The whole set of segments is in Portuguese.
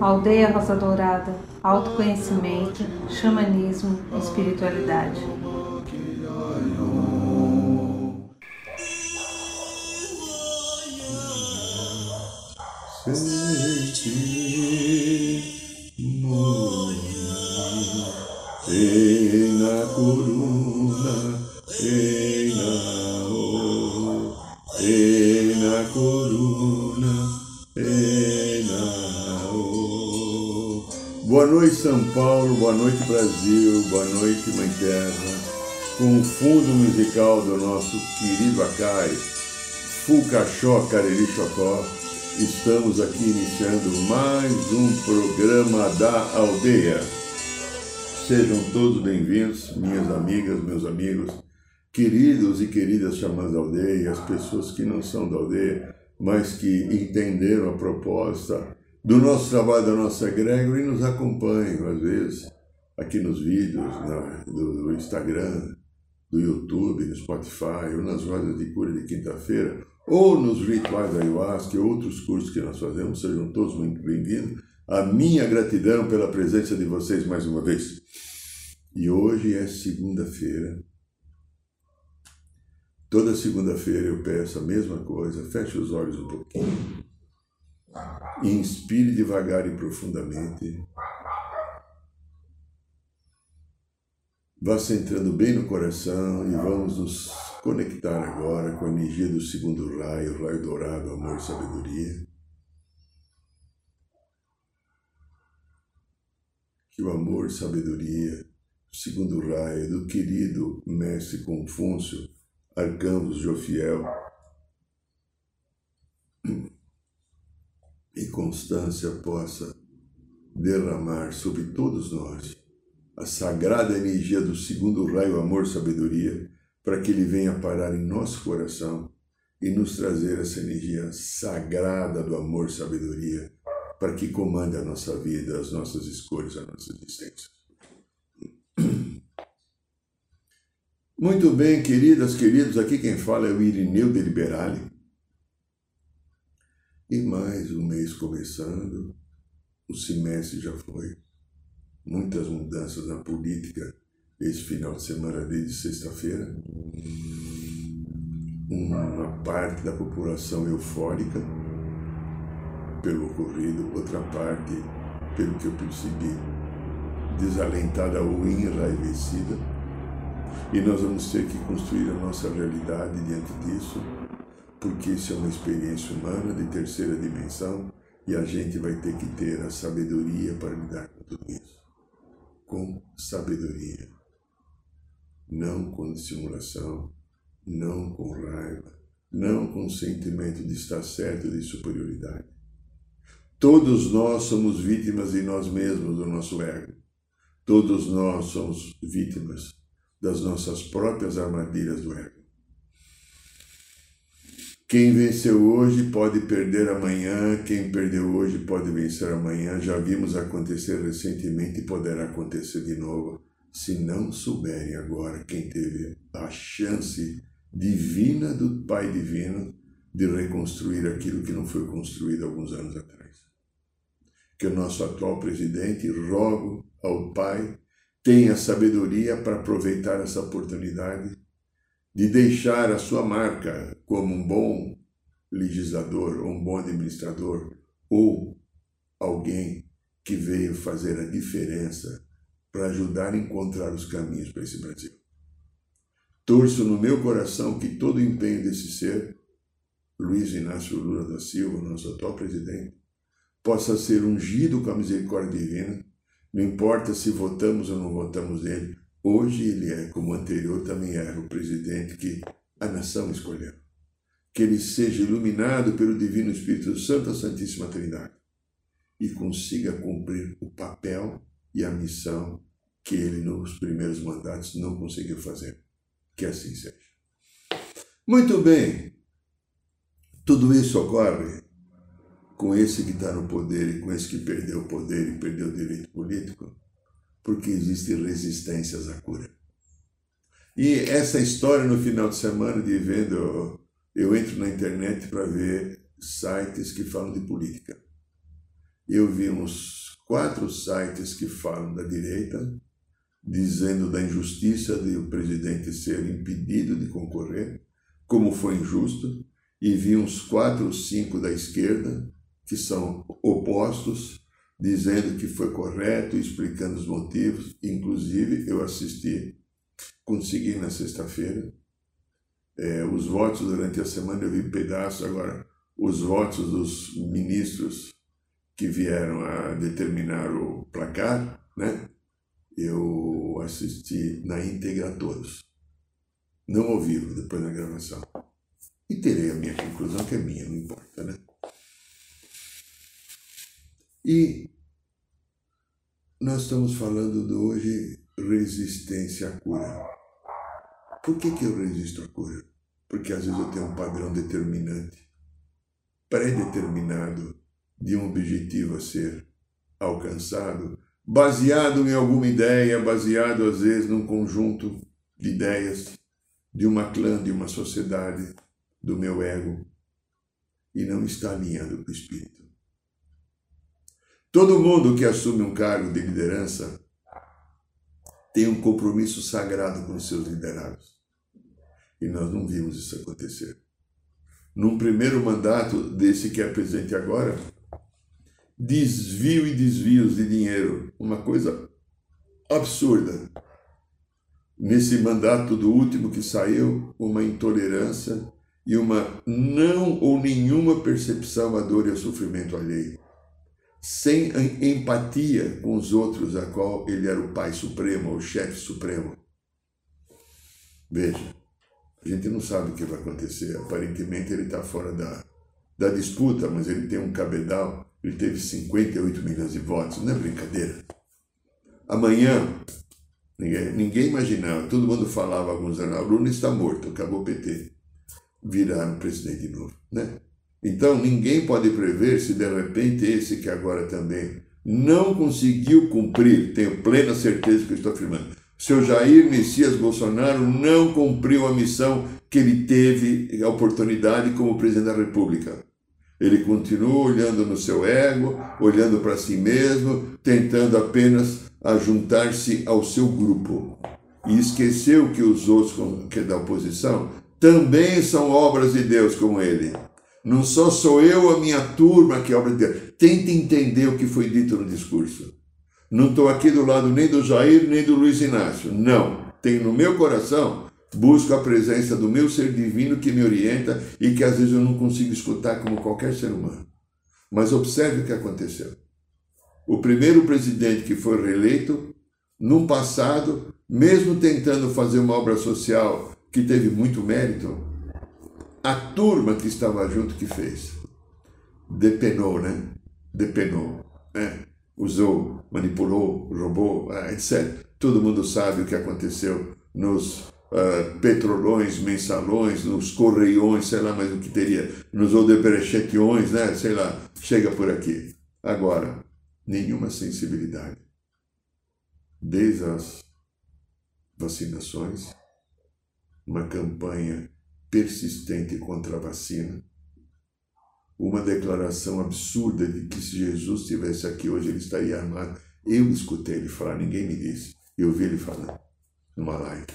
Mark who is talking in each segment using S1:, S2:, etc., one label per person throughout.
S1: Aldeia Rosa Dourada, autoconhecimento, xamanismo, espiritualidade.
S2: Sente moia Ei na coruna noite São Paulo, boa noite Brasil, boa noite Mãe Terra. Com o fundo musical do nosso querido Acai, Fucachó Cariri Chocó, estamos aqui iniciando mais um programa da aldeia. Sejam todos bem-vindos, minhas amigas, meus amigos, queridos e queridas chamadas da aldeia, as pessoas que não são da aldeia, mas que entenderam a proposta do nosso trabalho, da nossa egrégora e nos acompanham, às vezes, aqui nos vídeos na, do, do Instagram, do YouTube, no Spotify, ou nas rodas de cura de quinta-feira, ou nos rituais da Ayahuasca e outros cursos que nós fazemos, sejam todos muito bem-vindos. A minha gratidão pela presença de vocês mais uma vez. E hoje é segunda-feira. Toda segunda-feira eu peço a mesma coisa, feche os olhos um pouquinho. Inspire devagar e profundamente. Vá centrando bem no coração e vamos nos conectar agora com a energia do segundo raio, raio dourado, amor e sabedoria. Que o amor e sabedoria, o segundo raio do querido mestre Confúcio, Arcanjo Jofiel e Constância possa derramar sobre todos nós a sagrada energia do segundo raio amor sabedoria para que ele venha parar em nosso coração e nos trazer essa energia sagrada do amor sabedoria para que comande a nossa vida, as nossas escolhas, a nossa existência. Muito bem, queridas, queridos, aqui quem fala é o Irineu de Liberale. E mais um mês começando, o semestre já foi muitas mudanças na política esse final de semana, desde sexta-feira. Uma parte da população eufórica pelo ocorrido, outra parte, pelo que eu percebi, desalentada ou enraivecida. E nós vamos ter que construir a nossa realidade diante disso, porque isso é uma experiência humana de terceira dimensão e a gente vai ter que ter a sabedoria para lidar com tudo isso com sabedoria, não com dissimulação, não com raiva, não com sentimento de estar certo de superioridade. Todos nós somos vítimas de nós mesmos, do nosso ego. Todos nós somos vítimas das nossas próprias armadilhas do ego. Quem venceu hoje pode perder amanhã, quem perdeu hoje pode vencer amanhã. Já vimos acontecer recentemente e poderá acontecer de novo, se não souberem agora quem teve a chance divina do Pai Divino de reconstruir aquilo que não foi construído alguns anos atrás. Que o nosso atual presidente, rogo ao Pai, tenha sabedoria para aproveitar essa oportunidade de deixar a sua marca como um bom legislador ou um bom administrador ou alguém que veio fazer a diferença para ajudar a encontrar os caminhos para esse Brasil. Torço no meu coração que todo o empenho desse ser, Luiz Inácio Lula da Silva, nosso atual presidente, possa ser ungido com a misericórdia divina, não importa se votamos ou não votamos nele, Hoje ele é, como anterior também era, o presidente que a nação escolheu. Que ele seja iluminado pelo Divino Espírito Santo, a Santíssima Trindade, e consiga cumprir o papel e a missão que ele nos primeiros mandatos não conseguiu fazer. Que assim seja. Muito bem. Tudo isso ocorre com esse que está no poder e com esse que perdeu o poder e perdeu o direito político porque existem resistências à cura. E essa história no final de semana de vendo eu entro na internet para ver sites que falam de política. Eu vi uns quatro sites que falam da direita, dizendo da injustiça de o presidente ser impedido de concorrer, como foi injusto, e vi uns quatro ou cinco da esquerda, que são opostos, dizendo que foi correto, explicando os motivos. Inclusive, eu assisti, consegui na sexta-feira, é, os votos durante a semana, eu vi pedaços agora, os votos dos ministros que vieram a determinar o placar, né? Eu assisti na íntegra todos. Não ouvi-lo depois da gravação. E terei a minha conclusão, que é minha, não importa, né? E nós estamos falando de hoje resistência à cura. Por que, que eu resisto à cura? Porque às vezes eu tenho um padrão determinante, pré-determinado, de um objetivo a ser alcançado, baseado em alguma ideia, baseado às vezes num conjunto de ideias de uma clã, de uma sociedade, do meu ego, e não está alinhado com o Espírito. Todo mundo que assume um cargo de liderança tem um compromisso sagrado com os seus liderados. E nós não vimos isso acontecer. Num primeiro mandato desse que é presente agora, desvio e desvios de dinheiro, uma coisa absurda. Nesse mandato do último que saiu, uma intolerância e uma não ou nenhuma percepção à dor e ao sofrimento alheio sem empatia com os outros, a qual ele era o pai supremo, o chefe supremo. Veja, a gente não sabe o que vai acontecer. Aparentemente ele está fora da, da disputa, mas ele tem um cabedal, ele teve 58 milhões de votos, não é brincadeira. Amanhã, ninguém, ninguém imaginava, todo mundo falava alguns anos, Lula está morto, acabou o PT. Viraram presidente de novo, né? Então ninguém pode prever se de repente esse que agora também não conseguiu cumprir, tenho plena certeza que estou afirmando, seu Jair Messias Bolsonaro não cumpriu a missão que ele teve a oportunidade como presidente da República. Ele continua olhando no seu ego, olhando para si mesmo, tentando apenas juntar-se ao seu grupo. E esqueceu que os outros que é da oposição também são obras de Deus como ele. Não só sou eu, a minha turma que é obra de Deus. Tente entender o que foi dito no discurso. Não estou aqui do lado nem do Jair, nem do Luiz Inácio. Não. Tenho no meu coração, busco a presença do meu ser divino que me orienta e que às vezes eu não consigo escutar como qualquer ser humano. Mas observe o que aconteceu. O primeiro presidente que foi reeleito, no passado, mesmo tentando fazer uma obra social que teve muito mérito, a turma que estava junto que fez. Depenou, né? Depenou, né? Usou, manipulou, roubou, ah, etc. Todo mundo sabe o que aconteceu nos uh, petrolões, mensalões, nos correiões, sei lá mais o que teria, nos odebrechetions, né? Sei lá, chega por aqui. Agora, nenhuma sensibilidade. Desde as vacinações, uma campanha persistente contra a vacina. Uma declaração absurda de que se Jesus estivesse aqui hoje ele estaria armado. Eu escutei ele falar, ninguém me disse. Eu vi ele falando numa live.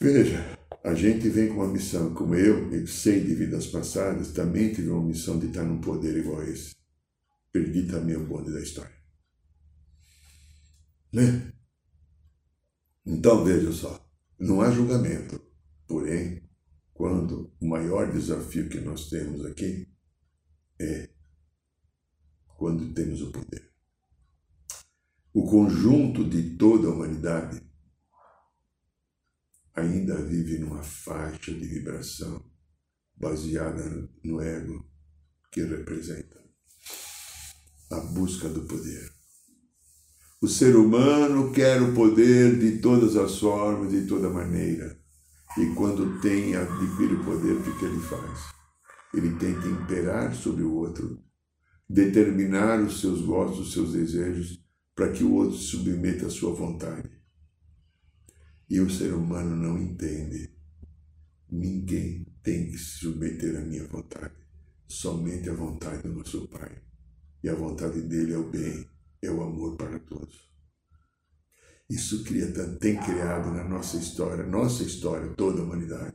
S2: Veja, a gente vem com uma missão, como eu, eu sei de vidas passadas, também tive uma missão de estar num poder igual a esse. Perdi também o bonde da história. Né? Então veja só, não há julgamento. Porém, quando o maior desafio que nós temos aqui é quando temos o poder. O conjunto de toda a humanidade ainda vive numa faixa de vibração baseada no ego que representa a busca do poder. O ser humano quer o poder de todas as formas, de toda maneira. E quando tem, adquire o poder, o que, que ele faz? Ele tenta imperar sobre o outro, determinar os seus gostos, os seus desejos, para que o outro se submeta à sua vontade. E o ser humano não entende. Ninguém tem que se submeter à minha vontade. Somente à vontade do nosso Pai. E a vontade dele é o bem, é o amor para todos. Isso cria, tem criado na nossa história, nossa história, toda a humanidade,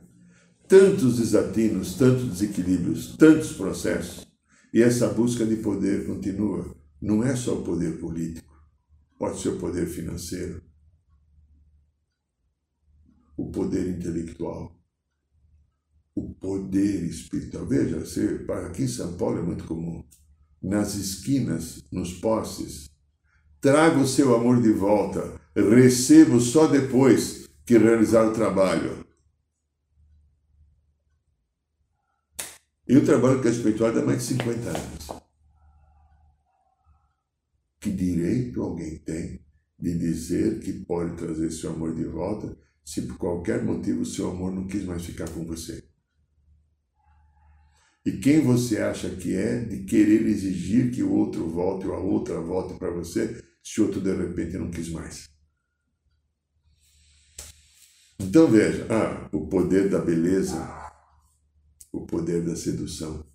S2: tantos desatinos, tantos desequilíbrios, tantos processos. E essa busca de poder continua. Não é só o poder político, pode ser o poder financeiro, o poder intelectual, o poder espiritual. Veja, você, aqui em São Paulo é muito comum. Nas esquinas, nos postes, traga o seu amor de volta, recebo só depois que realizar o trabalho. Eu trabalho com a espiritualidade há mais de 50 anos. Que direito alguém tem de dizer que pode trazer seu amor de volta se por qualquer motivo seu amor não quis mais ficar com você? E quem você acha que é de querer exigir que o outro volte ou a outra volte para você se o outro de repente não quis mais? Então veja, ah, o poder da beleza, o poder da sedução,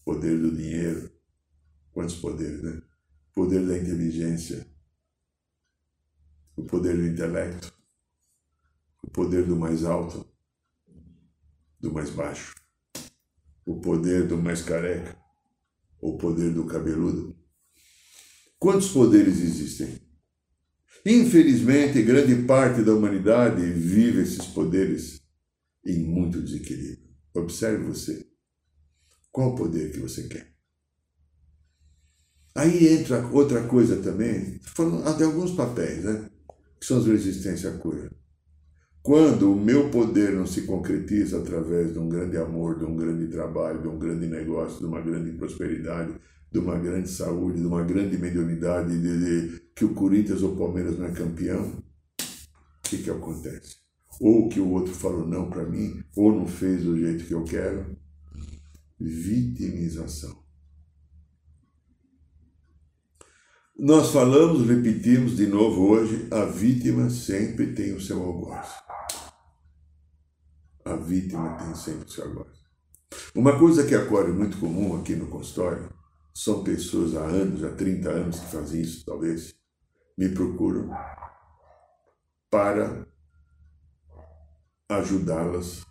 S2: o poder do dinheiro, quantos poderes, né? O poder da inteligência, o poder do intelecto, o poder do mais alto, do mais baixo o poder do mais careca, o poder do cabeludo. Quantos poderes existem? Infelizmente, grande parte da humanidade vive esses poderes em muito desequilíbrio. Observe você. Qual o poder que você quer? Aí entra outra coisa também, falando de alguns papéis, né? Que são as resistências à cura. Quando o meu poder não se concretiza através de um grande amor, de um grande trabalho, de um grande negócio, de uma grande prosperidade, de uma grande saúde, de uma grande mediunidade, de, de que o Corinthians ou o Palmeiras não é campeão, o que, que acontece? Ou que o outro falou não para mim, ou não fez do jeito que eu quero. Vitimização. Nós falamos, repetimos de novo hoje, a vítima sempre tem o seu algoz a vítima tem sempre o seu algoz. Uma coisa que ocorre muito comum aqui no consultório são pessoas há anos, há 30 anos que fazem isso, talvez, me procuram para ajudá-las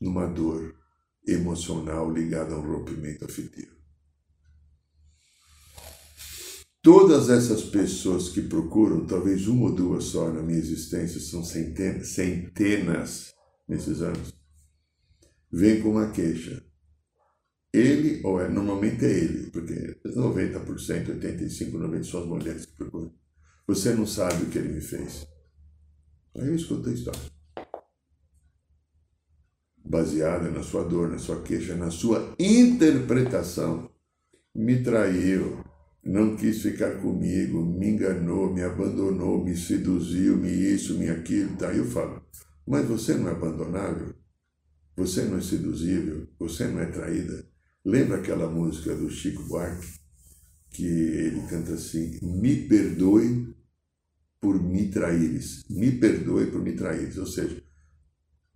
S2: numa dor emocional ligada a um rompimento afetivo. Todas essas pessoas que procuram, talvez uma ou duas só na minha existência, são centenas, centenas nesses anos, vêm com uma queixa. Ele, ou é, normalmente é ele, porque 90%, 85%, 90% são as mulheres que procuram. Você não sabe o que ele me fez. Aí eu escuto a história. Baseada na sua dor, na sua queixa, na sua interpretação. Me traiu, não quis ficar comigo, me enganou, me abandonou, me seduziu, me isso, me aquilo. Daí eu falo, mas você não é abandonável? Você não é seduzível? Você não é traída? Lembra aquela música do Chico Buarque? Que ele canta assim: Me perdoe por me traíres. Me perdoe por me traíres. Ou seja,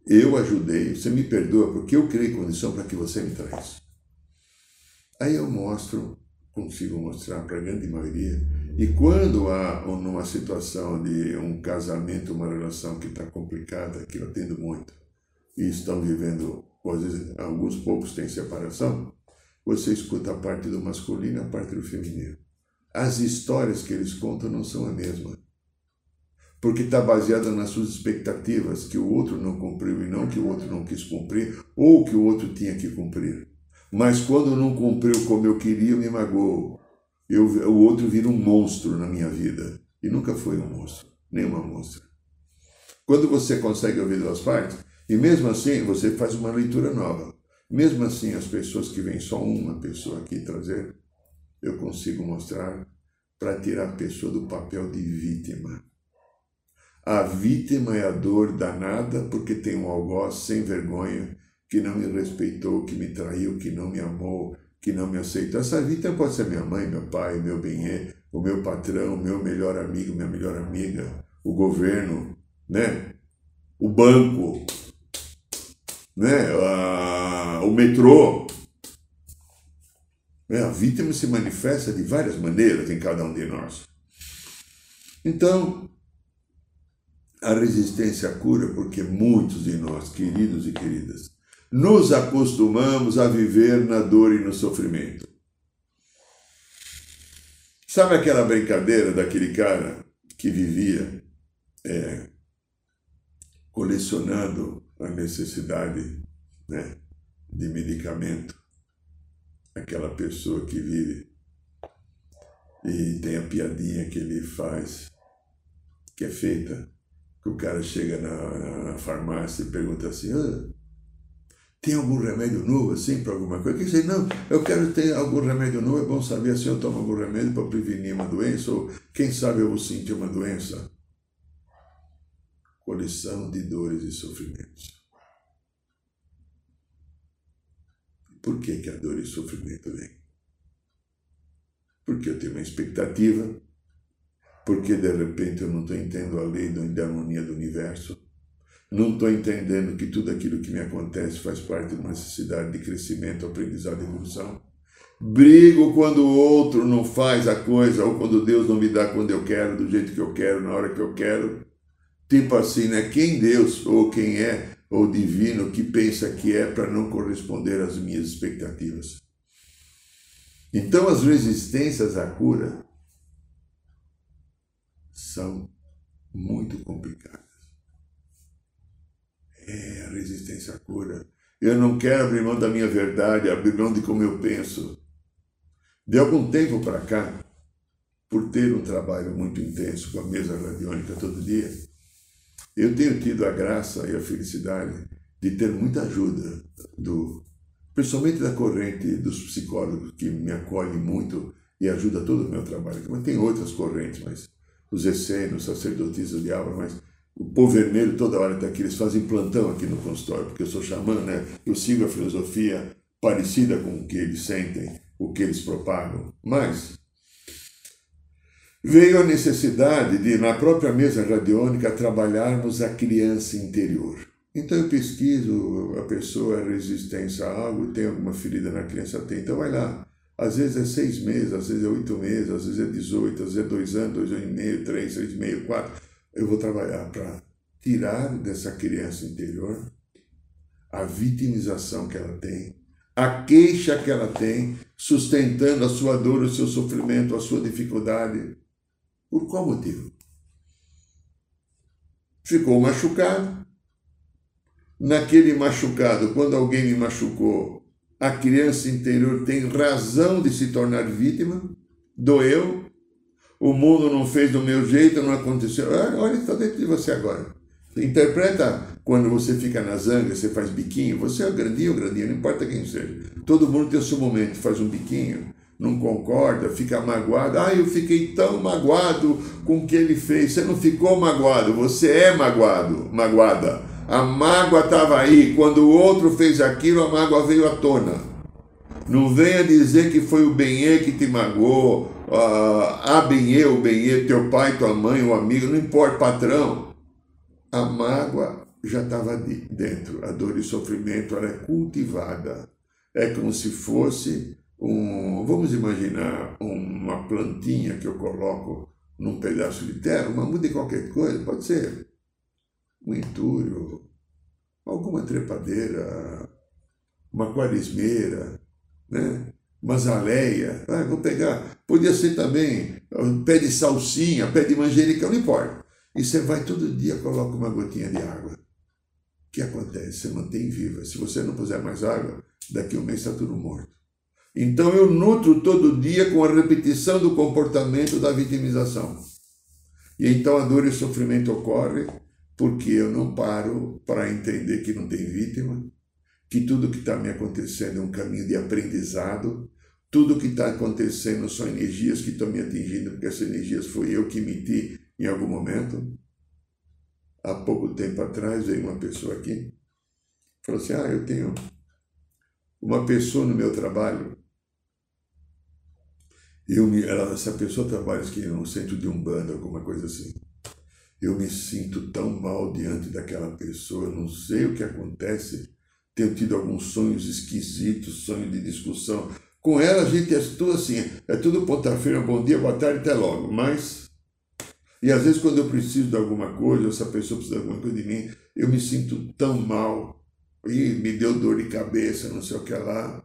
S2: eu ajudei, você me perdoa porque eu criei condição para que você me traísse. Aí eu mostro consigo mostrar para a grande maioria. E quando há numa situação de um casamento, uma relação que está complicada, que eu atendo muito, e estão vivendo, às vezes, alguns poucos têm separação, você escuta a parte do masculino e a parte do feminino. As histórias que eles contam não são a mesma. Porque está baseada nas suas expectativas, que o outro não cumpriu e não que o outro não quis cumprir, ou que o outro tinha que cumprir. Mas quando não cumpriu como eu queria, me magoou. Eu, o outro vira um monstro na minha vida. E nunca foi um monstro, nem uma monstra. Quando você consegue ouvir duas partes, e mesmo assim você faz uma leitura nova. Mesmo assim, as pessoas que vêm só uma pessoa aqui trazer, eu consigo mostrar para tirar a pessoa do papel de vítima. A vítima é a dor danada porque tem um algoz sem vergonha que não me respeitou, que me traiu, que não me amou, que não me aceitou. Essa vítima pode ser minha mãe, meu pai, meu bem o meu patrão, meu melhor amigo, minha melhor amiga, o governo, né? O banco, né? A, o metrô. É, a vítima se manifesta de várias maneiras em cada um de nós. Então, a resistência à cura, porque muitos de nós, queridos e queridas, nos acostumamos a viver na dor e no sofrimento. Sabe aquela brincadeira daquele cara que vivia é, colecionando a necessidade né, de medicamento? Aquela pessoa que vive e tem a piadinha que ele faz, que é feita, que o cara chega na, na, na farmácia e pergunta assim, ah, tem algum remédio novo assim para alguma coisa? Que dizer, não, eu quero ter algum remédio novo, é bom saber se eu tomo algum remédio para prevenir uma doença, ou quem sabe eu vou sentir uma doença. Coleção de dores e sofrimentos. Por que, que a dor e o sofrimento vem? Porque eu tenho uma expectativa, porque de repente eu não estou entendendo a lei da harmonia do universo, não estou entendendo que tudo aquilo que me acontece faz parte de uma necessidade de crescimento, aprendizado e evolução. Brigo quando o outro não faz a coisa, ou quando Deus não me dá quando eu quero, do jeito que eu quero, na hora que eu quero. Tipo assim, né? Quem Deus ou quem é o divino que pensa que é para não corresponder às minhas expectativas. Então, as resistências à cura são muito complicadas. É, a resistência à cura. Eu não quero abrir mão da minha verdade, abrir mão de como eu penso. De algum tempo para cá, por ter um trabalho muito intenso com a mesa radiônica todo dia, eu tenho tido a graça e a felicidade de ter muita ajuda, do, principalmente da corrente dos psicólogos, que me acolhe muito e ajuda todo o meu trabalho. Mas tem outras correntes, mas os essênios, sacerdotisas de aula, mas o povo vermelho toda hora está aqui, eles fazem plantão aqui no consultório, porque eu sou xamã, né? Eu sigo a filosofia parecida com o que eles sentem, o que eles propagam. Mas veio a necessidade de, na própria mesa radiônica, trabalharmos a criança interior. Então eu pesquiso, a pessoa é resistência a algo, tem alguma ferida na criança, tem, então vai lá. Às vezes é seis meses, às vezes é oito meses, às vezes é dezoito, às vezes é dois anos, dois anos e meio, três, seis e meio, quatro eu vou trabalhar para tirar dessa criança interior a vitimização que ela tem, a queixa que ela tem, sustentando a sua dor, o seu sofrimento, a sua dificuldade. Por qual motivo? Ficou machucado. Naquele machucado, quando alguém me machucou, a criança interior tem razão de se tornar vítima, doeu, o mundo não fez do meu jeito, não aconteceu. Olha, está dentro de você agora. Interpreta quando você fica na zanga, você faz biquinho, você é grandinho ou grandinho, não importa quem seja. Todo mundo tem o seu momento, faz um biquinho, não concorda, fica magoado. Ah, eu fiquei tão magoado com o que ele fez. Você não ficou magoado, você é magoado, magoada. A mágoa estava aí. Quando o outro fez aquilo, a mágoa veio à tona. Não venha dizer que foi o Benê que te magoou, ah, bem eu, bem eu, teu pai, tua mãe, o amigo, não importa, patrão. A mágoa já estava dentro, a dor e sofrimento ela é cultivada. É como se fosse um, vamos imaginar uma plantinha que eu coloco num pedaço de terra, uma muda de qualquer coisa, pode ser um entulho, alguma trepadeira, uma quaresmeira, né? mazaleia, ah, vou pegar, podia ser também pé de salsinha, pé de manjericão, não importa. E você vai todo dia, coloca uma gotinha de água. O que acontece? Você mantém viva. Se você não puser mais água, daqui a um mês está tudo morto. Então eu nutro todo dia com a repetição do comportamento da vitimização. E então a dor e o sofrimento ocorrem porque eu não paro para entender que não tem vítima, que tudo que está me acontecendo é um caminho de aprendizado, tudo que está acontecendo são energias que estão me atingindo, porque essas energias foi eu que emiti em algum momento. Há pouco tempo atrás veio uma pessoa aqui, falou assim: Ah, eu tenho uma pessoa no meu trabalho. Eu me, ela, essa pessoa trabalha aqui no centro de Umbanda, alguma coisa assim. Eu me sinto tão mal diante daquela pessoa, não sei o que acontece tenho tido alguns sonhos esquisitos, sonhos de discussão. Com ela a gente é tudo assim, é tudo ponta-feira, bom dia, boa tarde, até logo. Mas, e às vezes quando eu preciso de alguma coisa, essa pessoa precisa de alguma coisa de mim, eu me sinto tão mal, e me deu dor de cabeça, não sei o que lá.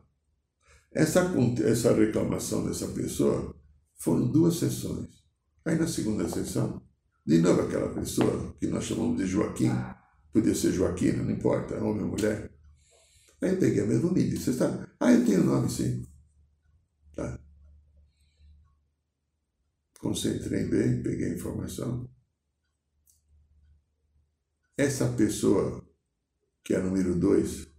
S2: Essa, essa reclamação dessa pessoa foram duas sessões. Aí na segunda sessão, de novo aquela pessoa que nós chamamos de Joaquim, podia ser Joaquina, não importa, homem ou mulher. Aí eu peguei a mesma mídia, você está? Ah, eu tenho nome sim. Tá. Concentrei bem, peguei a informação. Essa pessoa, que é a número dois,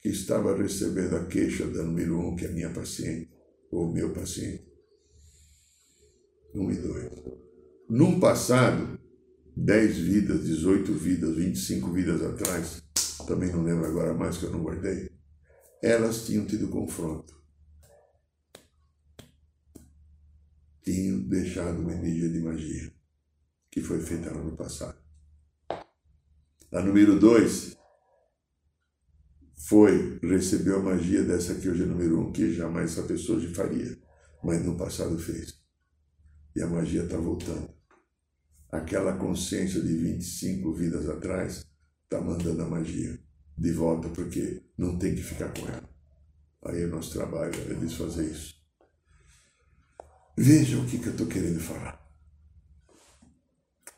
S2: que estava recebendo a queixa da número um, que é a minha paciente, ou meu paciente, um e dois. Num passado, 10 vidas, 18 vidas, 25 vidas atrás, também não lembro agora mais que eu não guardei, elas tinham tido confronto. Tinham deixado uma energia de magia que foi feita no ano passado. A número 2 foi, recebeu a magia dessa aqui hoje é número 1, um, que jamais essa pessoa faria, mas no passado fez. E a magia está voltando. Aquela consciência de 25 vidas atrás está mandando a magia de volta, porque não tem que ficar com ela. Aí é nosso trabalho é desfazer isso. Veja o que, que eu estou querendo falar.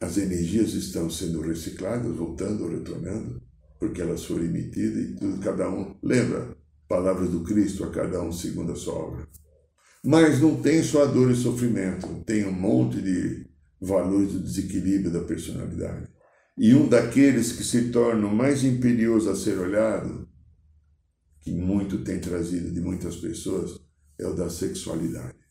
S2: As energias estão sendo recicladas, voltando, retornando, porque elas foram emitidas e tudo, cada um. Lembra? Palavras do Cristo, a cada um segundo a sua obra. Mas não tem só dor e sofrimento, tem um monte de valores do desequilíbrio da personalidade. E um daqueles que se tornam mais imperioso a ser olhado, que muito tem trazido de muitas pessoas, é o da sexualidade.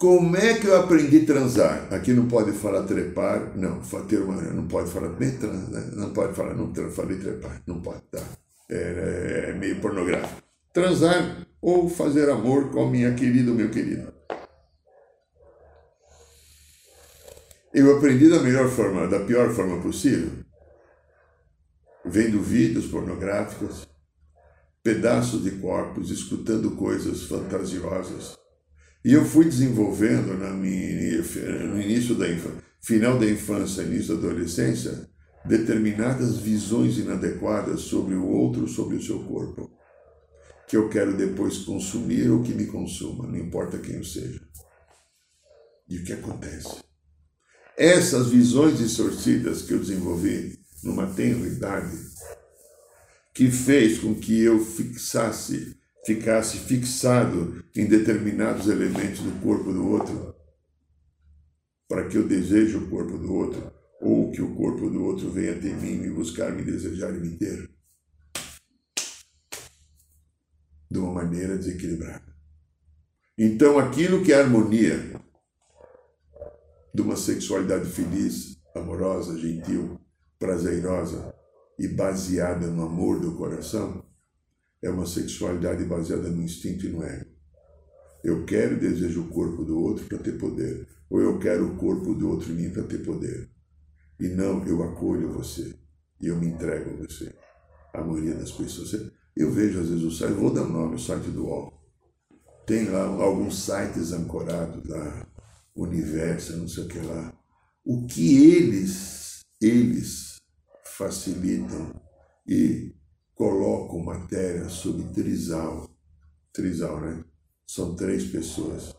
S2: Como é que eu aprendi a transar? Aqui não pode falar trepar, não, ter uma, não pode falar nem trans, né? não pode falar, não falei trepar, não pode, tá? É, é meio pornográfico. Transar ou fazer amor com a minha querida ou meu querido. Eu aprendi da melhor forma, da pior forma possível, vendo vídeos pornográficos, pedaços de corpos, escutando coisas fantasiosas. E eu fui desenvolvendo na minha, no início da final da infância, início da adolescência, determinadas visões inadequadas sobre o outro, sobre o seu corpo, que eu quero depois consumir ou que me consuma, não importa quem eu seja. E o que acontece? Essas visões distorcidas que eu desenvolvi numa tenra idade, que fez com que eu fixasse, ficasse fixado em determinados elementos do corpo do outro, para que eu deseje o corpo do outro, ou que o corpo do outro venha até mim me buscar, me desejar e me ter. De uma maneira desequilibrada. Então, aquilo que é harmonia, de uma sexualidade feliz, amorosa, gentil, prazerosa e baseada no amor do coração, é uma sexualidade baseada no instinto e no ego. Eu quero e desejo o corpo do outro para ter poder, ou eu quero o corpo do outro em mim para ter poder. E não, eu acolho você e eu me entrego a você. A maioria das pessoas. Eu vejo às vezes o site, vou dar um nome, o site do UOL. Tem lá alguns sites ancorados lá, universo, não sei o que lá. O que eles, eles facilitam e colocam matéria sobre trisal. Trisal, né? São três pessoas.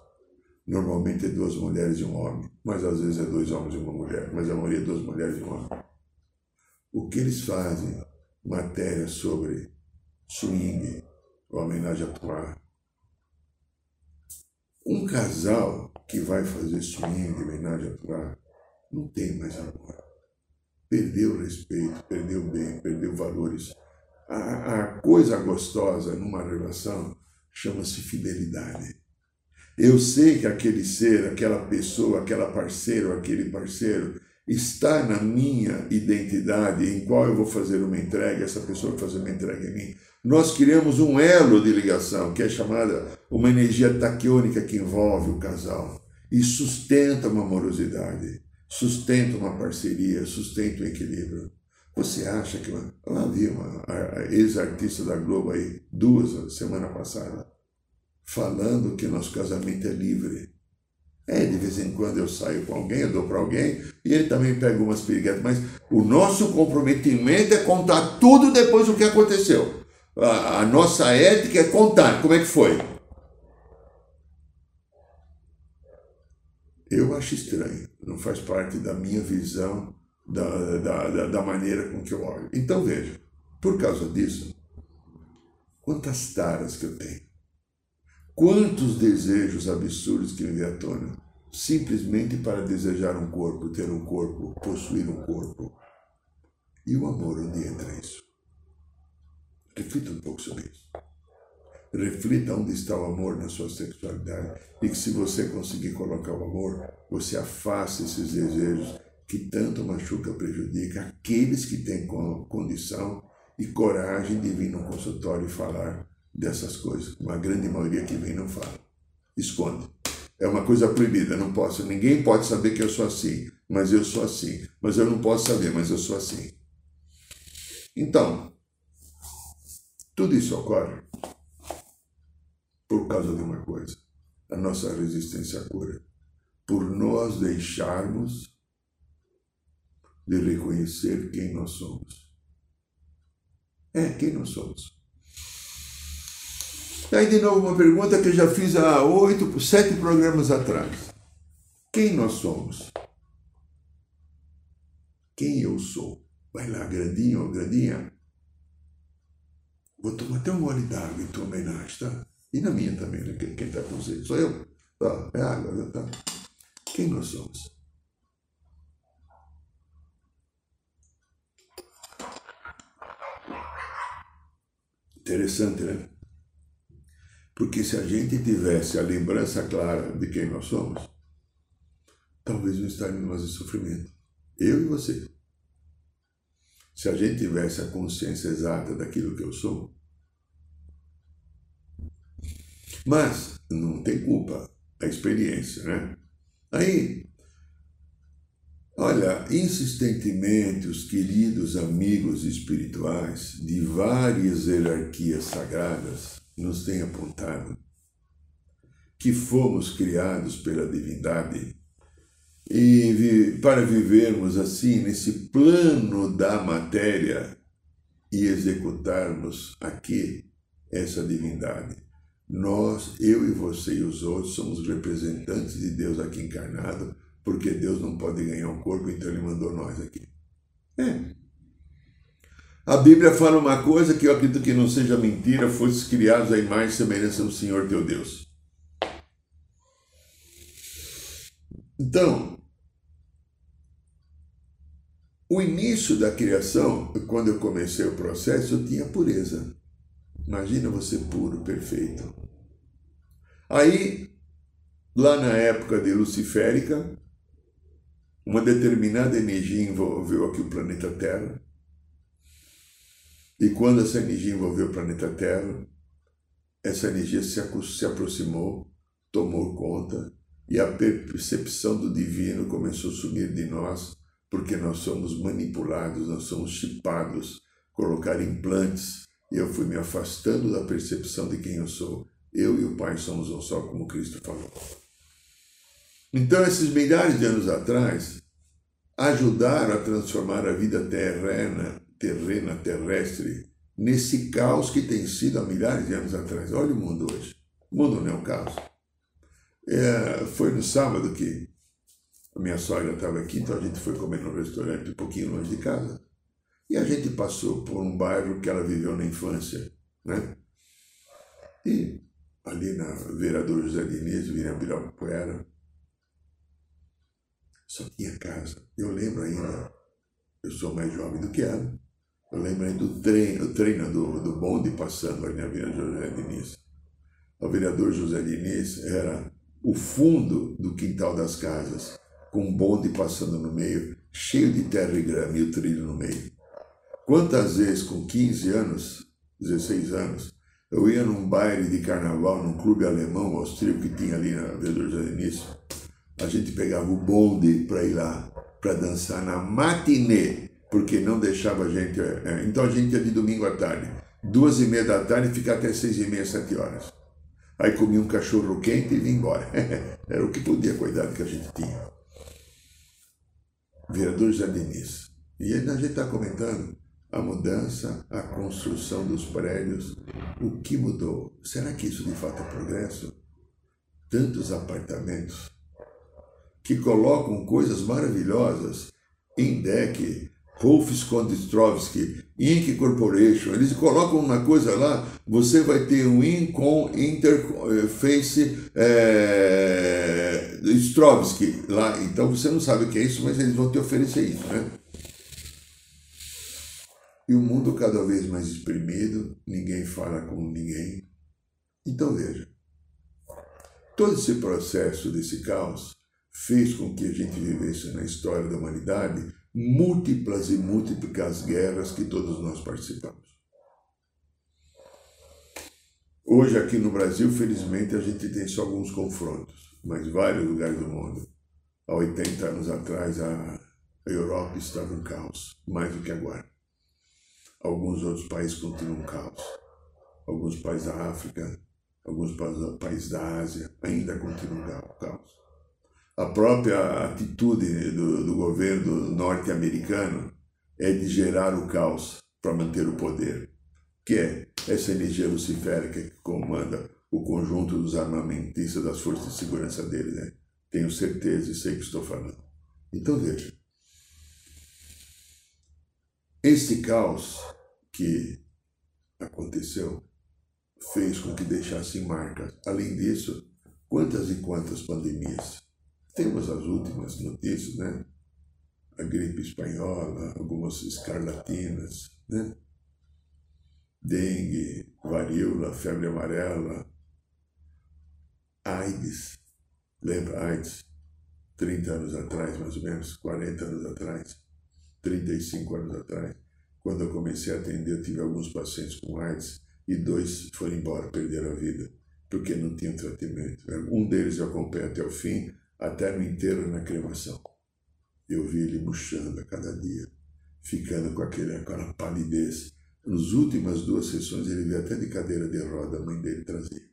S2: Normalmente é duas mulheres e um homem, mas às vezes é dois homens e uma mulher, mas a maioria é duas mulheres e um homem. O que eles fazem? Matéria sobre swing, homenagem a Torá. Um casal que vai fazer swing, homenagem a Torá, não tem mais amor. Perdeu o respeito, perdeu o bem, perdeu valores. A, a coisa gostosa numa relação chama-se fidelidade. Eu sei que aquele ser, aquela pessoa, aquela parceira, aquele parceiro está na minha identidade em qual eu vou fazer uma entrega, essa pessoa vai fazer uma entrega em mim. Nós criamos um elo de ligação, que é chamada uma energia taquiônica que envolve o casal e sustenta uma amorosidade, sustenta uma parceria, sustenta o um equilíbrio. Você acha que lá vi uma ex-artista da Globo aí, duas semana passada, falando que nosso casamento é livre. É, de vez em quando eu saio com alguém, eu dou para alguém, e ele também pega umas piriguetas, mas o nosso comprometimento é contar tudo depois do que aconteceu. A, a nossa ética é contar como é que foi. Eu acho estranho, não faz parte da minha visão, da, da, da maneira com que eu olho. Então veja, por causa disso, quantas taras que eu tenho, quantos desejos absurdos que me vêm à tona, simplesmente para desejar um corpo, ter um corpo, possuir um corpo. E o amor, onde entra isso? Reflita um pouco sobre isso. Reflita onde está o amor na sua sexualidade e que se você conseguir colocar o amor, você afasta esses desejos que tanto machuca, prejudica aqueles que têm condição e coragem de vir no consultório e falar dessas coisas. Uma grande maioria que vem não fala. Esconde. É uma coisa proibida, não posso. Ninguém pode saber que eu sou assim, mas eu sou assim. Mas eu não posso saber, mas eu sou assim. Então, tudo isso ocorre por causa de uma coisa: a nossa resistência à cura. Por nós deixarmos de reconhecer quem nós somos. É, quem nós somos. Aí, de novo, uma pergunta que eu já fiz há oito, sete programas atrás. Quem nós somos? Quem eu sou? Vai lá, grandinho grandinha. Vou tomar até um gole d'água em tua homenagem, tá? E na minha também, né? Quem está com você? Sou eu. Tá, é água, tá? Quem nós somos? Interessante, né? Porque se a gente tivesse a lembrança clara de quem nós somos, talvez não estaríamos em sofrimento. Eu e você. Se a gente tivesse a consciência exata daquilo que eu sou, mas não tem culpa, a experiência, né? Aí, olha, insistentemente os queridos amigos espirituais de várias hierarquias sagradas nos têm apontado que fomos criados pela divindade e para vivermos assim nesse plano da matéria e executarmos aqui essa divindade. Nós, eu e você e os outros, somos representantes de Deus aqui encarnado, porque Deus não pode ganhar um corpo, então Ele mandou nós aqui. É. A Bíblia fala uma coisa que eu acredito que não seja mentira: fostes criados à imagem e semelhança do Senhor teu Deus. Então, o início da criação, quando eu comecei o processo, eu tinha pureza. Imagina você puro, perfeito. Aí, lá na época de Luciférica, uma determinada energia envolveu aqui o planeta Terra. E quando essa energia envolveu o planeta Terra, essa energia se, se aproximou, tomou conta, e a percepção do divino começou a sumir de nós, porque nós somos manipulados, nós somos chipados, colocar implantes e eu fui me afastando da percepção de quem eu sou. Eu e o Pai somos um só, como Cristo falou. Então, esses milhares de anos atrás, ajudaram a transformar a vida terrena, terrena, terrestre, nesse caos que tem sido há milhares de anos atrás. Olha o mundo hoje. O mundo não é um caos. É, foi no sábado que a minha sogra estava aqui, então a gente foi comer num restaurante um pouquinho longe de casa. E a gente passou por um bairro que ela viveu na infância, né? E ali na Vereador José Diniz, Vira Ibirapuera, só tinha casa. Eu lembro ainda, eu sou mais jovem do que ela, eu lembro ainda do treino, o treino do, do bonde passando ali na Vereador José Diniz. O vereador José Diniz era o fundo do quintal das casas, com um bonde passando no meio, cheio de terra e grama e o trilho no meio. Quantas vezes, com 15 anos, 16 anos, eu ia num baile de carnaval, num clube alemão austríaco que tinha ali na Avenida José Início, a gente pegava o bonde para ir lá, para dançar na matinê. porque não deixava a gente. É, então a gente ia de domingo à tarde, duas e meia da tarde, ficar até seis e meia, sete horas. Aí comia um cachorro quente e vinha embora. Era o que podia, cuidar que a gente tinha. Vereador José Diniz. E aí a gente está comentando a mudança, a construção dos prédios, o que mudou. Será que isso de fato é progresso? Tantos apartamentos que colocam coisas maravilhosas em deck, Rolf Skondstrovski, Inc. Corporation, eles colocam uma coisa lá, você vai ter um Incom Interface é, Strovsky lá, então você não sabe o que é isso, mas eles vão te oferecer isso, né? E o mundo cada vez mais exprimido, ninguém fala com ninguém. Então veja, todo esse processo desse caos fez com que a gente vivesse na história da humanidade múltiplas e múltiplas guerras que todos nós participamos. Hoje, aqui no Brasil, felizmente, a gente tem só alguns confrontos, mas vários lugares do mundo. Há 80 anos atrás, a Europa estava em caos, mais do que agora. Alguns outros países continuam caos. Alguns países da África, alguns países da Ásia ainda continuam caos a própria atitude do, do governo norte-americano é de gerar o caos para manter o poder, que é essa energia luciférica que comanda o conjunto dos armamentistas das forças de segurança dele, né? Tenho certeza e sei que estou falando. Então veja, este caos que aconteceu fez com que deixasse marcas. Além disso, quantas e quantas pandemias temos as últimas notícias, né? A gripe espanhola, algumas escarlatinas, né? Dengue, varíola, febre amarela, AIDS. Lembra AIDS? 30 anos atrás, mais ou menos, 40 anos atrás, 35 anos atrás, quando eu comecei a atender, eu tive alguns pacientes com AIDS e dois foram embora, perderam a vida, porque não tinham tratamento. Um deles eu acompanhei até o fim, até no enterro na cremação. Eu vi ele murchando a cada dia, ficando com aquele, aquela palidez. Nas últimas duas sessões ele veio até de cadeira de roda, a mãe dele trazia.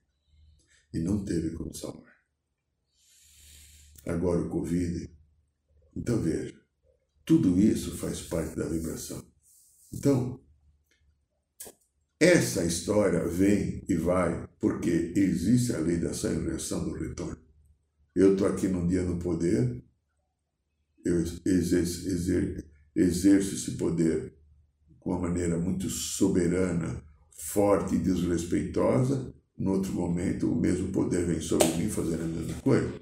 S2: E não teve como salvar. Agora o Covid. Então veja, tudo isso faz parte da vibração. Então, essa história vem e vai porque existe a lei da ação e reação do retorno. Eu estou aqui num dia no poder, eu exerço, exerço, exerço esse poder com uma maneira muito soberana, forte e desrespeitosa. No outro momento, o mesmo poder vem sobre mim fazendo a mesma coisa.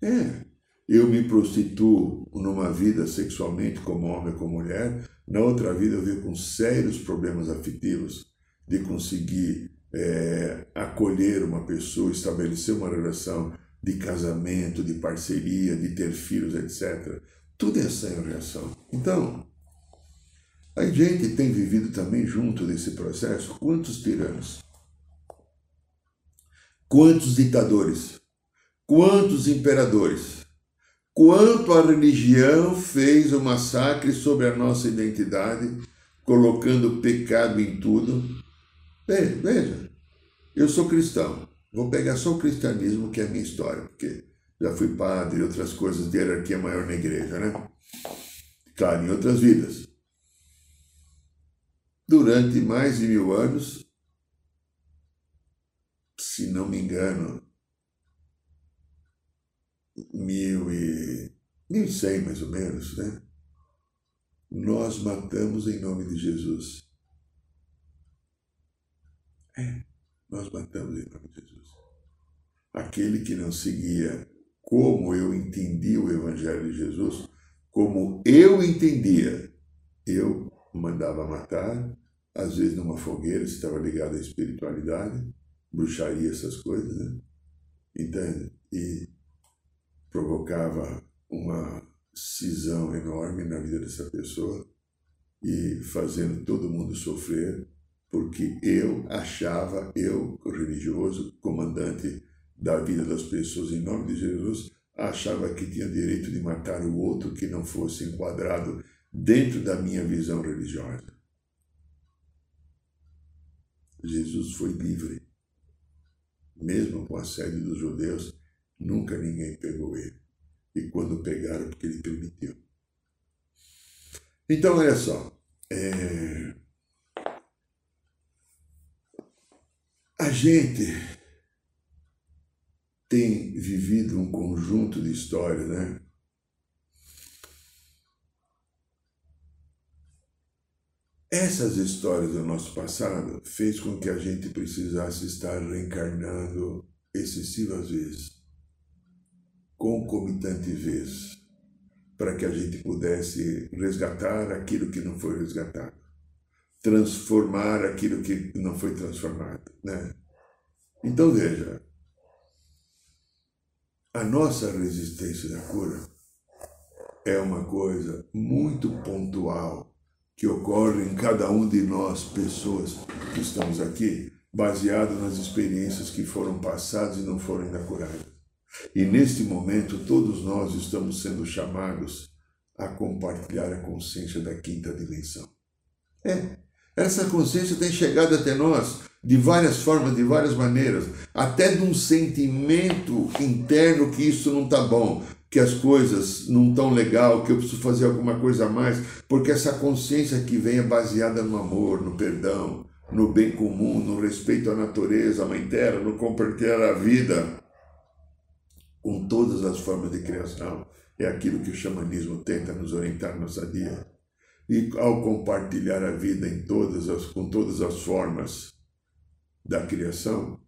S2: É, eu me prostituo numa vida sexualmente como homem como mulher, na outra vida eu vivo com sérios problemas afetivos de conseguir é, acolher uma pessoa, estabelecer uma relação de casamento, de parceria, de ter filhos, etc. Tudo é ação e reação. Então, a gente tem vivido também junto desse processo quantos tiranos, quantos ditadores, quantos imperadores, quanto a religião fez o massacre sobre a nossa identidade, colocando pecado em tudo. Veja, veja, eu sou cristão. Vou pegar só o cristianismo, que é a minha história, porque já fui padre e outras coisas de hierarquia maior na igreja, né? Claro, em outras vidas. Durante mais de mil anos, se não me engano, mil e mil e cem mais ou menos, né? Nós matamos em nome de Jesus. É. Nós matamos em nome de Jesus. Aquele que não seguia como eu entendi o Evangelho de Jesus, como eu entendia, eu mandava matar, às vezes numa fogueira, estava ligado à espiritualidade, bruxaria, essas coisas, né? Entende? E provocava uma cisão enorme na vida dessa pessoa e fazendo todo mundo sofrer porque eu achava, eu, religioso, comandante da vida das pessoas em nome de Jesus, achava que tinha direito de matar o outro que não fosse enquadrado dentro da minha visão religiosa. Jesus foi livre. Mesmo com a sede dos judeus, nunca ninguém pegou ele. E quando pegaram, porque ele permitiu. Então, olha só. É... A gente tem vivido um conjunto de histórias, né? Essas histórias do nosso passado fez com que a gente precisasse estar reencarnando excessivas vezes, concomitantes vezes, para que a gente pudesse resgatar aquilo que não foi resgatado, transformar aquilo que não foi transformado, né? Então veja, a nossa resistência da cura é uma coisa muito pontual que ocorre em cada um de nós, pessoas que estamos aqui, baseado nas experiências que foram passadas e não foram ainda curadas. E neste momento, todos nós estamos sendo chamados a compartilhar a consciência da quinta dimensão. É, essa consciência tem chegado até nós de várias formas, de várias maneiras, até de um sentimento interno que isso não está bom, que as coisas não estão legal, que eu preciso fazer alguma coisa a mais, porque essa consciência que vem é baseada no amor, no perdão, no bem comum, no respeito à natureza, à mãe terra, no compartilhar a vida com todas as formas de criação. É aquilo que o xamanismo tenta nos orientar no dia. E ao compartilhar a vida em todas as, com todas as formas da criação,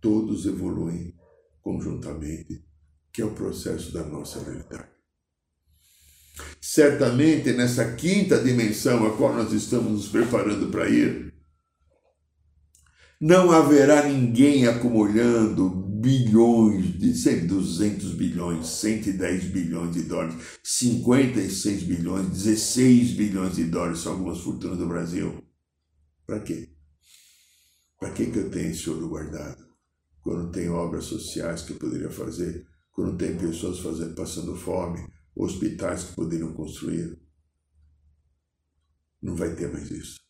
S2: todos evoluem conjuntamente que é o processo da nossa realidade. Certamente nessa quinta dimensão a qual nós estamos nos preparando para ir, não haverá ninguém acumulando bilhões de, sei, 200 bilhões, 110 bilhões de dólares, 56 bilhões, 16 bilhões de dólares são algumas fortunas do Brasil. Para quê? Para que, que eu tenho esse ouro guardado? Quando tem obras sociais que eu poderia fazer quando tem pessoas fazendo, passando fome, hospitais que poderiam construir. Não vai ter mais isso.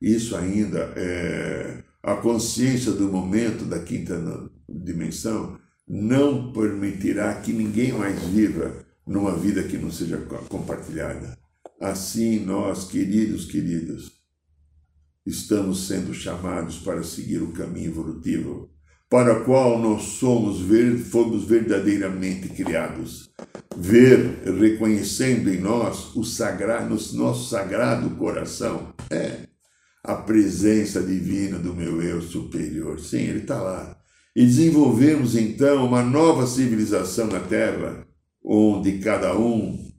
S2: Isso ainda é a consciência do momento da quinta dimensão não permitirá que ninguém mais viva numa vida que não seja compartilhada. Assim, nós, queridos, queridos, estamos sendo chamados para seguir o caminho evolutivo para o qual nós somos, fomos verdadeiramente criados. Ver, reconhecendo em nós o sagrado, no nosso sagrado coração, é a presença divina do meu eu superior. Sim, ele está lá. E desenvolvemos então uma nova civilização na Terra, onde cada um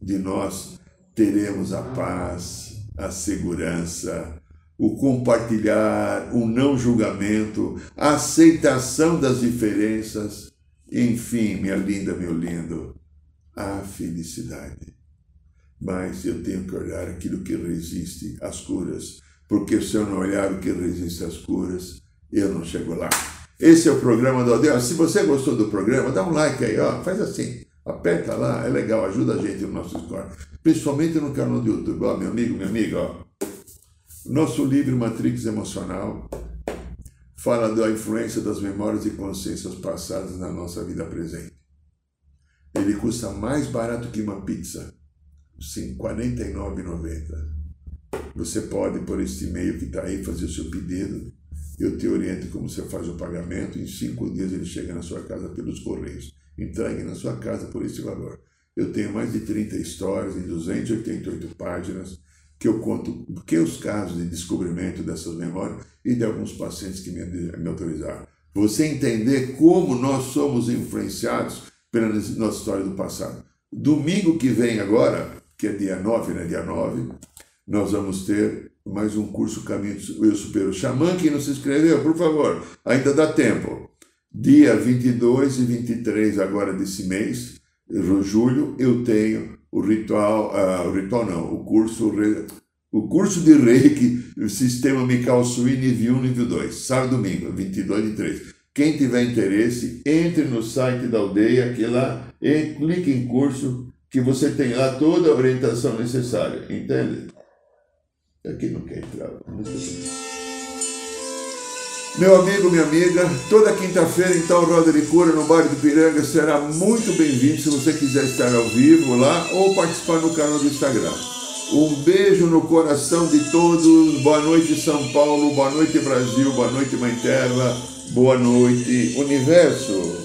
S2: de nós teremos a paz, a segurança, o compartilhar, o não julgamento, a aceitação das diferenças, enfim, minha linda, meu lindo, a felicidade. Mas eu tenho que olhar aquilo que resiste às curas, porque se eu não olhar o que resiste às curas, eu não chego lá. Esse é o programa do Aldeia. Se você gostou do programa, dá um like aí, ó, faz assim, aperta lá, é legal, ajuda a gente no nosso score. Principalmente no canal do YouTube, ó, meu amigo, minha amiga, ó. Nosso livro Matrix Emocional fala da influência das memórias e consciências passadas na nossa vida presente. Ele custa mais barato que uma pizza, sim, R$ 49,90. Você pode, por este e-mail que está aí, fazer o seu pedido. Eu te oriento como você faz o pagamento. Em cinco dias ele chega na sua casa pelos correios. Entregue na sua casa por esse valor. Eu tenho mais de 30 histórias em 288 páginas que eu conto pequenos casos de descobrimento dessas memórias e de alguns pacientes que me, me autorizaram. Você entender como nós somos influenciados pela nossa história do passado. Domingo que vem agora, que é dia 9, né? Dia 9, nós vamos ter mais um curso Caminho Eu Supero Xamã. Quem não se inscreveu, por favor, ainda dá tempo. Dia 22 e 23 agora desse mês, julho, eu tenho o ritual, uh, o ritual não, o curso, o curso de Reiki, o sistema Mikao Sui nível 1, nível 2, sábado domingo, 22 e 3. Quem tiver interesse, entre no site da aldeia, que lá, e clique em curso, que você tem lá toda a orientação necessária, entende? Aqui não quer entrar. Meu amigo, minha amiga, toda quinta-feira, então, Roda de Cura no bairro do Piranga será muito bem-vindo se você quiser estar ao vivo lá ou participar no canal do Instagram. Um beijo no coração de todos. Boa noite, São Paulo. Boa noite, Brasil. Boa noite, Mãe Terra. Boa noite, Universo.